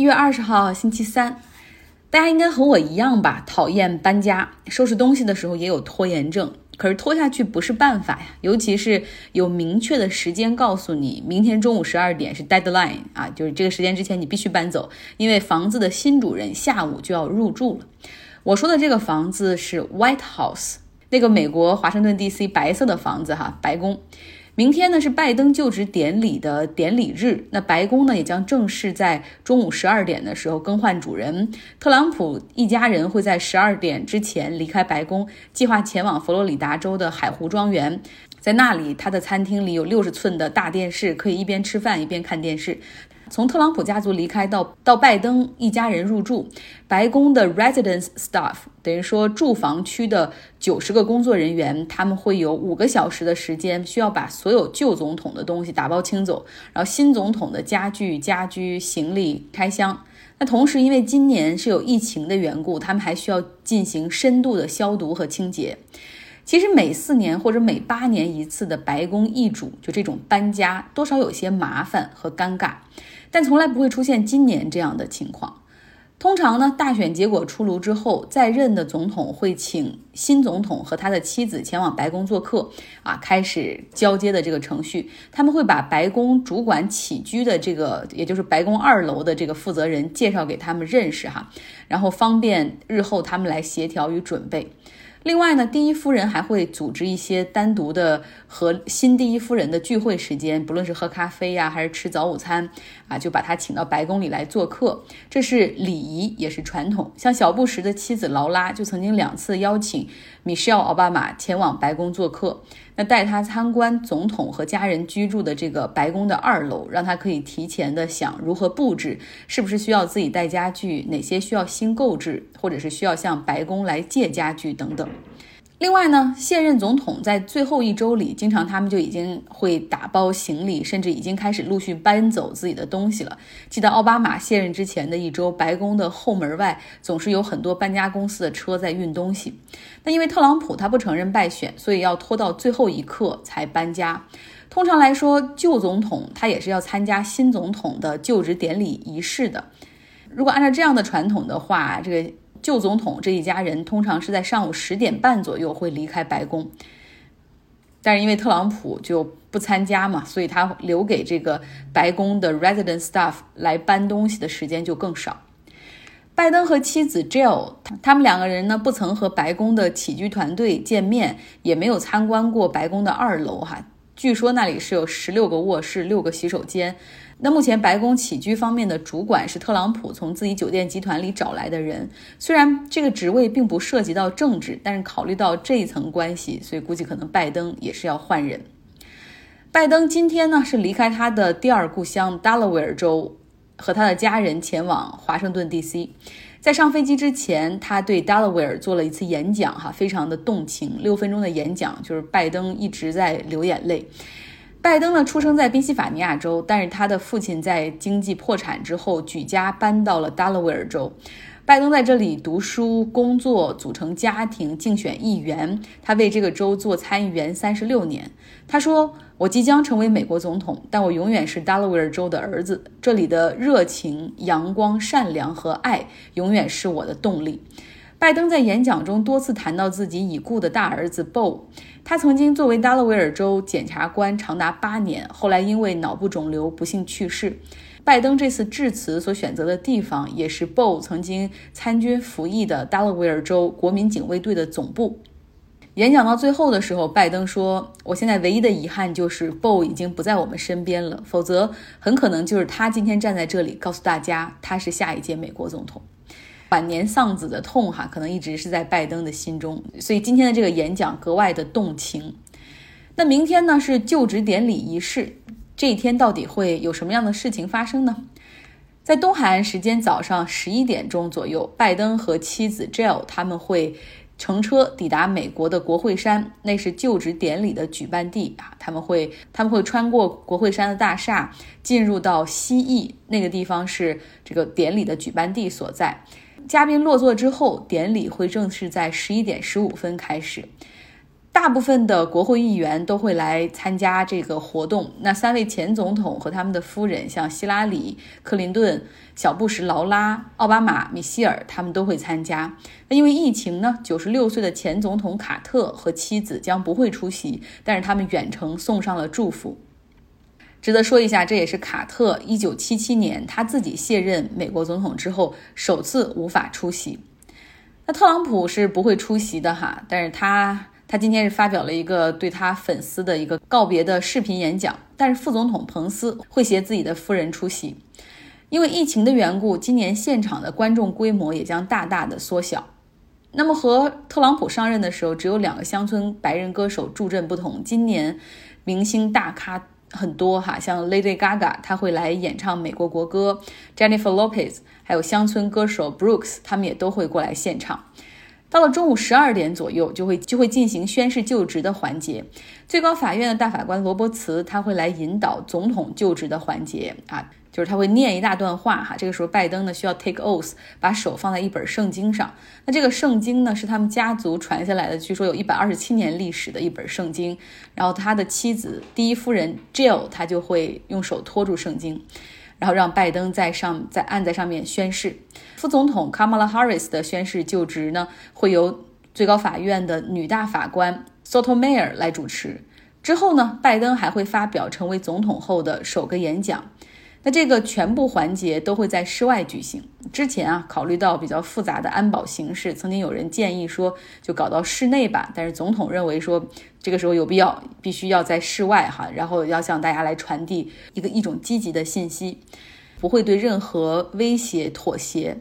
一月二十号，星期三，大家应该和我一样吧，讨厌搬家，收拾东西的时候也有拖延症。可是拖下去不是办法呀，尤其是有明确的时间告诉你，明天中午十二点是 deadline 啊，就是这个时间之前你必须搬走，因为房子的新主人下午就要入住了。我说的这个房子是 White House，那个美国华盛顿 D.C. 白色的房子哈，白宫。明天呢是拜登就职典礼的典礼日，那白宫呢也将正式在中午十二点的时候更换主人。特朗普一家人会在十二点之前离开白宫，计划前往佛罗里达州的海湖庄园，在那里他的餐厅里有六十寸的大电视，可以一边吃饭一边看电视。从特朗普家族离开到到拜登一家人入住，白宫的 residence staff 等于说住房区的九十个工作人员，他们会有五个小时的时间，需要把所有旧总统的东西打包清走，然后新总统的家具、家居、行李开箱。那同时，因为今年是有疫情的缘故，他们还需要进行深度的消毒和清洁。其实每四年或者每八年一次的白宫易主，就这种搬家，多少有些麻烦和尴尬。但从来不会出现今年这样的情况。通常呢，大选结果出炉之后，在任的总统会请新总统和他的妻子前往白宫做客，啊，开始交接的这个程序。他们会把白宫主管起居的这个，也就是白宫二楼的这个负责人介绍给他们认识哈，然后方便日后他们来协调与准备。另外呢，第一夫人还会组织一些单独的和新第一夫人的聚会时间，不论是喝咖啡呀，还是吃早午餐，啊，就把他请到白宫里来做客，这是礼仪，也是传统。像小布什的妻子劳拉就曾经两次邀请米歇尔·奥巴马前往白宫做客。带他参观总统和家人居住的这个白宫的二楼，让他可以提前的想如何布置，是不是需要自己带家具，哪些需要新购置，或者是需要向白宫来借家具等等。另外呢，现任总统在最后一周里，经常他们就已经会打包行李，甚至已经开始陆续搬走自己的东西了。记得奥巴马卸任之前的一周，白宫的后门外总是有很多搬家公司的车在运东西。那因为特朗普他不承认败选，所以要拖到最后一刻才搬家。通常来说，旧总统他也是要参加新总统的就职典礼仪式的。如果按照这样的传统的话，这个。旧总统这一家人通常是在上午十点半左右会离开白宫，但是因为特朗普就不参加嘛，所以他留给这个白宫的 resident staff 来搬东西的时间就更少。拜登和妻子 Jill，他们两个人呢不曾和白宫的起居团队见面，也没有参观过白宫的二楼哈。据说那里是有十六个卧室、六个洗手间。那目前白宫起居方面的主管是特朗普从自己酒店集团里找来的人，虽然这个职位并不涉及到政治，但是考虑到这一层关系，所以估计可能拜登也是要换人。拜登今天呢是离开他的第二故乡 Delaware 州，和他的家人前往华盛顿 D.C。在上飞机之前，他对 Delaware 做了一次演讲，哈，非常的动情，六分钟的演讲，就是拜登一直在流眼泪。拜登呢，出生在宾夕法尼亚州，但是他的父亲在经济破产之后举家搬到了达拉维尔州。拜登在这里读书、工作、组成家庭、竞选议员。他为这个州做参议员三十六年。他说：“我即将成为美国总统，但我永远是达拉维尔州的儿子。这里的热情、阳光、善良和爱永远是我的动力。”拜登在演讲中多次谈到自己已故的大儿子 Bo，他曾经作为达拉维尔州检察官长达八年，后来因为脑部肿瘤不幸去世。拜登这次致辞所选择的地方，也是 Bo 曾经参军服役的达拉维尔州国民警卫队的总部。演讲到最后的时候，拜登说：“我现在唯一的遗憾就是 Bo 已经不在我们身边了，否则很可能就是他今天站在这里，告诉大家他是下一届美国总统。”晚年丧子的痛，哈，可能一直是在拜登的心中，所以今天的这个演讲格外的动情。那明天呢是就职典礼仪式，这一天到底会有什么样的事情发生呢？在东海岸时间早上十一点钟左右，拜登和妻子 Jill 他们会乘车抵达美国的国会山，那是就职典礼的举办地啊。他们会他们会穿过国会山的大厦，进入到西翼那个地方，是这个典礼的举办地所在。嘉宾落座之后，典礼会正式在十一点十五分开始。大部分的国会议员都会来参加这个活动。那三位前总统和他们的夫人，像希拉里、克林顿、小布什、劳拉、奥巴马、米歇尔，他们都会参加。那因为疫情呢，九十六岁的前总统卡特和妻子将不会出席，但是他们远程送上了祝福。值得说一下，这也是卡特一九七七年他自己卸任美国总统之后首次无法出席。那特朗普是不会出席的哈，但是他。他今天是发表了一个对他粉丝的一个告别的视频演讲，但是副总统彭斯会携自己的夫人出席。因为疫情的缘故，今年现场的观众规模也将大大的缩小。那么和特朗普上任的时候只有两个乡村白人歌手助阵不同，今年明星大咖很多哈，像 Lady Gaga 她会来演唱美国国歌，Jennifer Lopez 还有乡村歌手 Brooks 他们也都会过来现场。到了中午十二点左右，就会就会进行宣誓就职的环节。最高法院的大法官罗伯茨他会来引导总统就职的环节啊，就是他会念一大段话哈。这个时候，拜登呢需要 take oath，把手放在一本圣经上。那这个圣经呢是他们家族传下来的，据说有一百二十七年历史的一本圣经。然后他的妻子第一夫人 Jill 他就会用手托住圣经。然后让拜登在上在按在上面宣誓，副总统 Kamala Harris 的宣誓就职呢，会由最高法院的女大法官 Sotomayor 来主持。之后呢，拜登还会发表成为总统后的首个演讲。那这个全部环节都会在室外举行。之前啊，考虑到比较复杂的安保形势，曾经有人建议说就搞到室内吧。但是总统认为说这个时候有必要，必须要在室外哈，然后要向大家来传递一个一种积极的信息，不会对任何威胁妥协。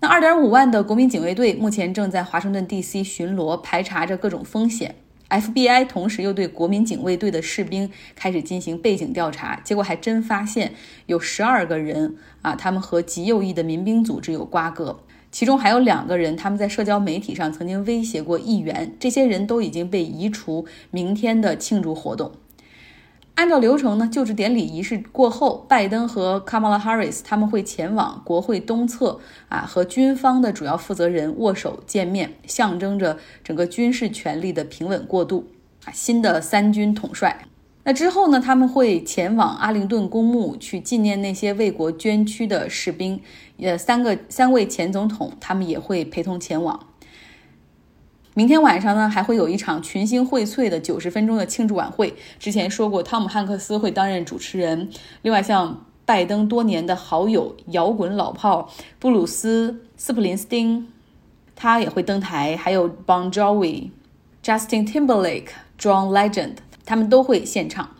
那二点五万的国民警卫队目前正在华盛顿 D.C. 巡逻，排查着各种风险。FBI 同时又对国民警卫队的士兵开始进行背景调查，结果还真发现有十二个人啊，他们和极右翼的民兵组织有瓜葛，其中还有两个人，他们在社交媒体上曾经威胁过议员，这些人都已经被移除明天的庆祝活动。按照流程呢，就职典礼仪式过后，拜登和 Kamala Harris 他们会前往国会东侧啊，和军方的主要负责人握手见面，象征着整个军事权力的平稳过渡啊。新的三军统帅，那之后呢，他们会前往阿灵顿公墓去纪念那些为国捐躯的士兵。呃，三个三位前总统他们也会陪同前往。明天晚上呢，还会有一场群星荟萃的九十分钟的庆祝晚会。之前说过，汤姆汉克斯会担任主持人。另外，像拜登多年的好友摇滚老炮布鲁斯斯普林斯汀，他也会登台。还有 Bon Jovi、Justin Timberlake、John Legend，他们都会现场。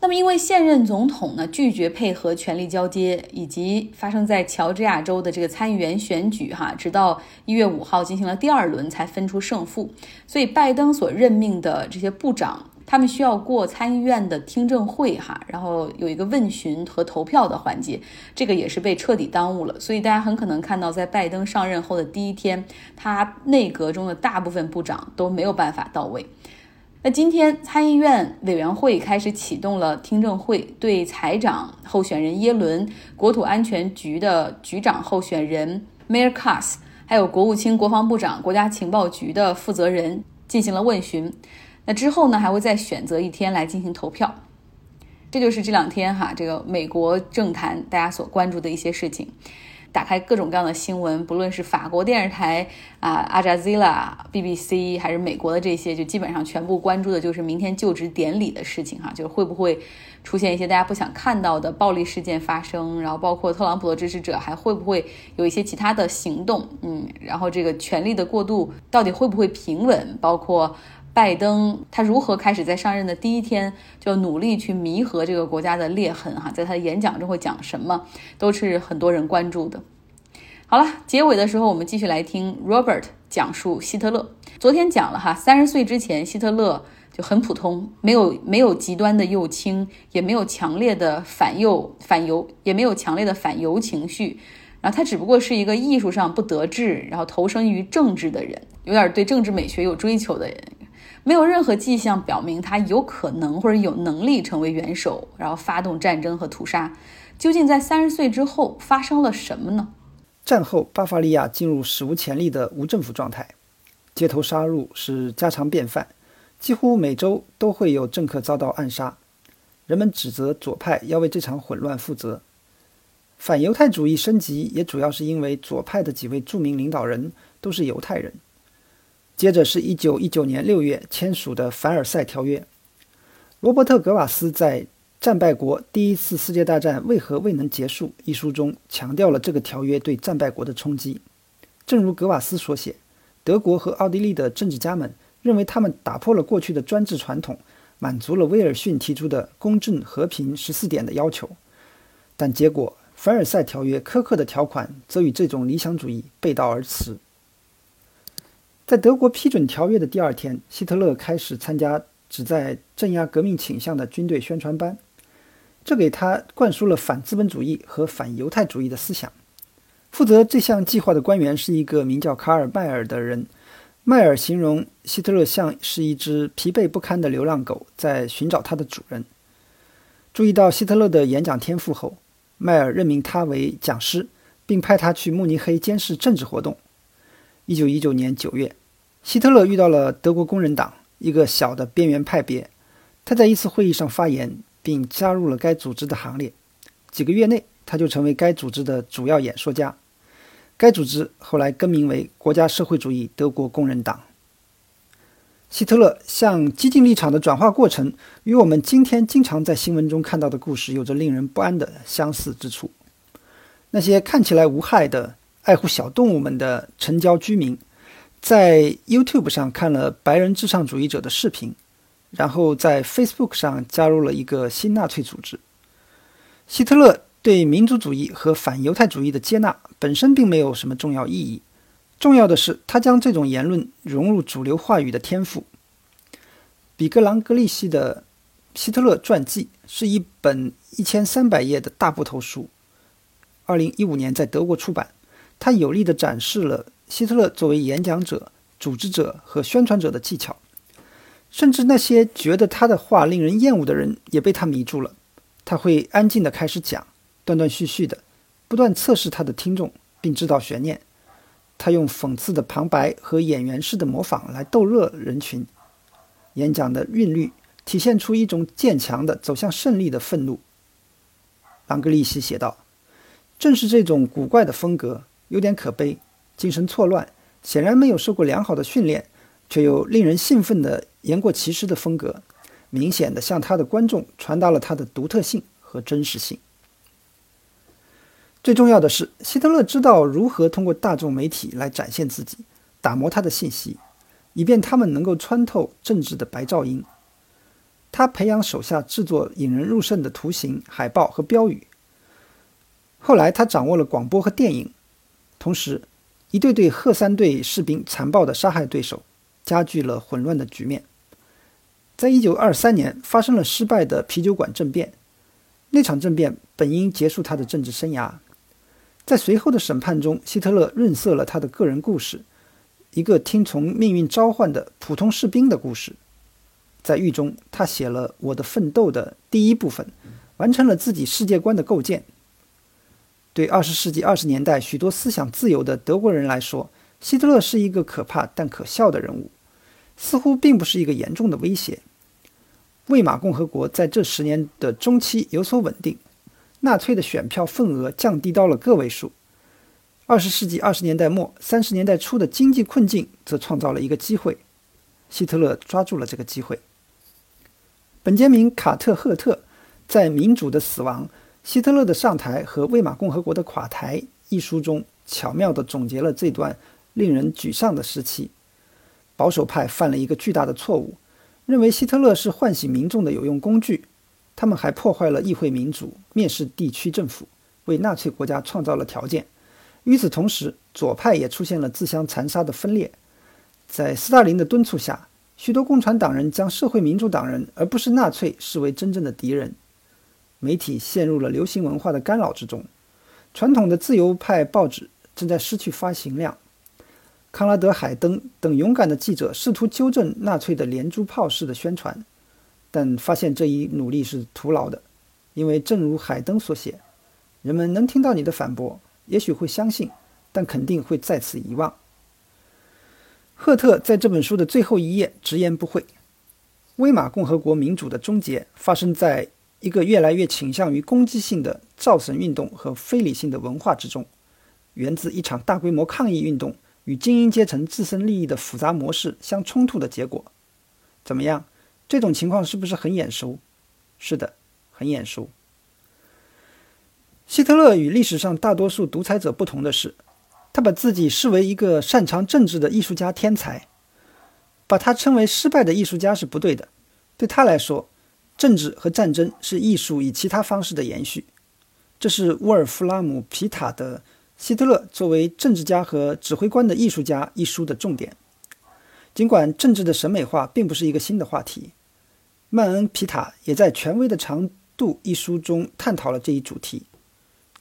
那么，因为现任总统呢拒绝配合权力交接，以及发生在乔治亚州的这个参议员选举，哈，直到一月五号进行了第二轮才分出胜负，所以拜登所任命的这些部长，他们需要过参议院的听证会，哈，然后有一个问询和投票的环节，这个也是被彻底耽误了。所以大家很可能看到，在拜登上任后的第一天，他内阁中的大部分部长都没有办法到位。那今天参议院委员会开始启动了听证会，对财长候选人耶伦、国土安全局的局长候选人 Mayor Kass，还有国务卿、国防部长、国家情报局的负责人进行了问询。那之后呢，还会再选择一天来进行投票。这就是这两天哈，这个美国政坛大家所关注的一些事情。打开各种各样的新闻，不论是法国电视台啊、阿扎兹拉、BBC，还是美国的这些，就基本上全部关注的就是明天就职典礼的事情哈，就是会不会出现一些大家不想看到的暴力事件发生，然后包括特朗普的支持者还会不会有一些其他的行动，嗯，然后这个权力的过渡到底会不会平稳，包括。拜登他如何开始在上任的第一天就努力去弥合这个国家的裂痕？哈，在他的演讲中会讲什么，都是很多人关注的。好了，结尾的时候我们继续来听 Robert 讲述希特勒。昨天讲了哈，三十岁之前希特勒就很普通，没有没有极端的右倾，也没有强烈的反右反犹，也没有强烈的反犹情绪。然后他只不过是一个艺术上不得志，然后投身于政治的人，有点对政治美学有追求的人。没有任何迹象表明他有可能或者有能力成为元首，然后发动战争和屠杀。究竟在三十岁之后发生了什么呢？战后，巴伐利亚进入史无前例的无政府状态。街头杀戮是家常便饭，几乎每周都会有政客遭到暗杀。人们指责左派要为这场混乱负责。反犹太主义升级也主要是因为左派的几位著名领导人都是犹太人。接着是一九一九年六月签署的凡尔赛条约。罗伯特·格瓦斯在《战败国：第一次世界大战为何未能结束》一书中强调了这个条约对战败国的冲击。正如格瓦斯所写，德国和奥地利的政治家们认为他们打破了过去的专制传统，满足了威尔逊提出的公正和平十四点的要求。但结果，凡尔赛条约苛刻的条款则与这种理想主义背道而驰。在德国批准条约的第二天，希特勒开始参加旨在镇压革命倾向的军队宣传班，这给他灌输了反资本主义和反犹太主义的思想。负责这项计划的官员是一个名叫卡尔·迈尔的人。迈尔形容希特勒像是一只疲惫不堪的流浪狗，在寻找它的主人。注意到希特勒的演讲天赋后，迈尔任命他为讲师，并派他去慕尼黑监视政治活动。一九一九年九月，希特勒遇到了德国工人党，一个小的边缘派别。他在一次会议上发言，并加入了该组织的行列。几个月内，他就成为该组织的主要演说家。该组织后来更名为国家社会主义德国工人党。希特勒向激进立场的转化过程，与我们今天经常在新闻中看到的故事有着令人不安的相似之处。那些看起来无害的。爱护小动物们的城郊居民，在 YouTube 上看了白人至上主义者的视频，然后在 Facebook 上加入了一个新纳粹组织。希特勒对民族主义和反犹太主义的接纳本身并没有什么重要意义，重要的是他将这种言论融入主流话语的天赋。比格朗格利希的《希特勒传记》是一本一千三百页的大部头书，二零一五年在德国出版。他有力地展示了希特勒作为演讲者、组织者和宣传者的技巧，甚至那些觉得他的话令人厌恶的人也被他迷住了。他会安静地开始讲，断断续续的，不断测试他的听众，并制造悬念。他用讽刺的旁白和演员式的模仿来逗乐人群。演讲的韵律体现出一种渐强的走向胜利的愤怒。朗格利希写道：“正是这种古怪的风格。”有点可悲，精神错乱，显然没有受过良好的训练，却又令人兴奋的言过其实的风格，明显的向他的观众传达了他的独特性和真实性。最重要的是，希特勒知道如何通过大众媒体来展现自己，打磨他的信息，以便他们能够穿透政治的白噪音。他培养手下制作引人入胜的图形、海报和标语。后来，他掌握了广播和电影。同时，一队队赫三队士兵残暴地杀害对手，加剧了混乱的局面。在一九二三年，发生了失败的啤酒馆政变。那场政变本应结束他的政治生涯。在随后的审判中，希特勒润色了他的个人故事，一个听从命运召唤的普通士兵的故事。在狱中，他写了《我的奋斗》的第一部分，完成了自己世界观的构建。对二十世纪二十年代许多思想自由的德国人来说，希特勒是一个可怕但可笑的人物，似乎并不是一个严重的威胁。魏玛共和国在这十年的中期有所稳定，纳粹的选票份额降低到了个位数。二十世纪二十年代末、三十年代初的经济困境则创造了一个机会，希特勒抓住了这个机会。本杰明·卡特赫特在《民主的死亡》。希特勒的上台和魏玛共和国的垮台一书中巧妙地总结了这段令人沮丧的时期。保守派犯了一个巨大的错误，认为希特勒是唤醒民众的有用工具。他们还破坏了议会民主，蔑视地区政府，为纳粹国家创造了条件。与此同时，左派也出现了自相残杀的分裂。在斯大林的敦促下，许多共产党人将社会民主党人而不是纳粹视为真正的敌人。媒体陷入了流行文化的干扰之中，传统的自由派报纸正在失去发行量。康拉德·海登等勇敢的记者试图纠正纳粹的连珠炮式的宣传，但发现这一努力是徒劳的，因为正如海登所写，人们能听到你的反驳，也许会相信，但肯定会再次遗忘。赫特在这本书的最后一页直言不讳：威玛共和国民主的终结发生在一个越来越倾向于攻击性的造神运动和非理性的文化之中，源自一场大规模抗议运动与精英阶层自身利益的复杂模式相冲突的结果。怎么样？这种情况是不是很眼熟？是的，很眼熟。希特勒与历史上大多数独裁者不同的是。他把自己视为一个擅长政治的艺术家天才，把他称为失败的艺术家是不对的。对他来说，政治和战争是艺术以其他方式的延续。这是沃尔夫拉姆·皮塔的《希特勒作为政治家和指挥官的艺术家》一书的重点。尽管政治的审美化并不是一个新的话题，曼恩·皮塔也在《权威的长度》一书中探讨了这一主题。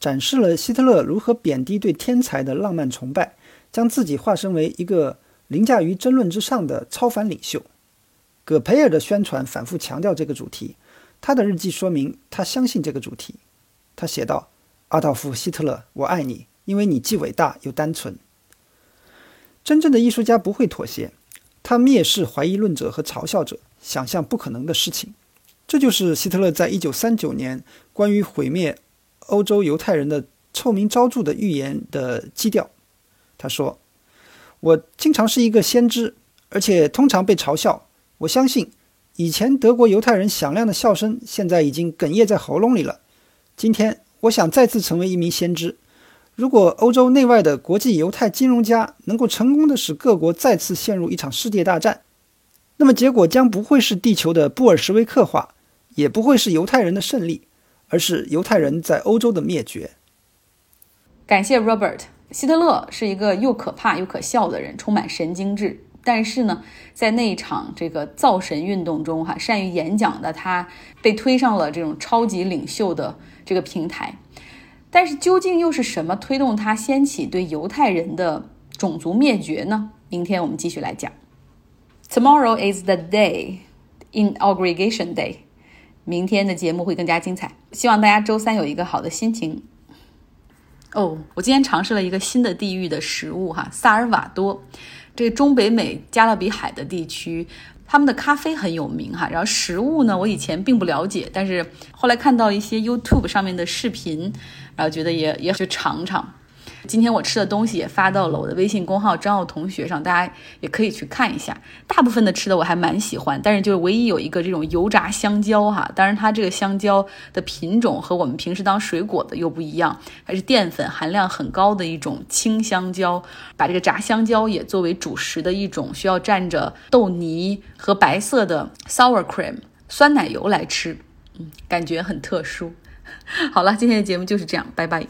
展示了希特勒如何贬低对天才的浪漫崇拜，将自己化身为一个凌驾于争论之上的超凡领袖。葛培尔的宣传反复强调这个主题，他的日记说明他相信这个主题。他写道：“阿道夫·希特勒，我爱你，因为你既伟大又单纯。”真正的艺术家不会妥协，他蔑视怀疑论者和嘲笑者，想象不可能的事情。这就是希特勒在一九三九年关于毁灭。欧洲犹太人的臭名昭著的预言的基调，他说：“我经常是一个先知，而且通常被嘲笑。我相信，以前德国犹太人响亮的笑声，现在已经哽咽在喉咙里了。今天，我想再次成为一名先知。如果欧洲内外的国际犹太金融家能够成功的使各国再次陷入一场世界大战，那么结果将不会是地球的布尔什维克化，也不会是犹太人的胜利。”而是犹太人在欧洲的灭绝。感谢 Robert。希特勒是一个又可怕又可笑的人，充满神经质。但是呢，在那一场这个造神运动中，哈，善于演讲的他被推上了这种超级领袖的这个平台。但是究竟又是什么推动他掀起对犹太人的种族灭绝呢？明天我们继续来讲。Tomorrow is the day, inauguration day. 明天的节目会更加精彩，希望大家周三有一个好的心情。哦，我今天尝试了一个新的地域的食物哈，萨尔瓦多，这中北美加勒比海的地区，他们的咖啡很有名哈。然后食物呢，我以前并不了解，但是后来看到一些 YouTube 上面的视频，然后觉得也也去尝尝。今天我吃的东西也发到了我的微信公号张奥同学上，大家也可以去看一下。大部分的吃的我还蛮喜欢，但是就唯一有一个这种油炸香蕉哈，当然它这个香蕉的品种和我们平时当水果的又不一样，还是淀粉含量很高的一种青香蕉。把这个炸香蕉也作为主食的一种，需要蘸着豆泥和白色的 sour cream 酸奶油来吃，嗯，感觉很特殊。好了，今天的节目就是这样，拜拜。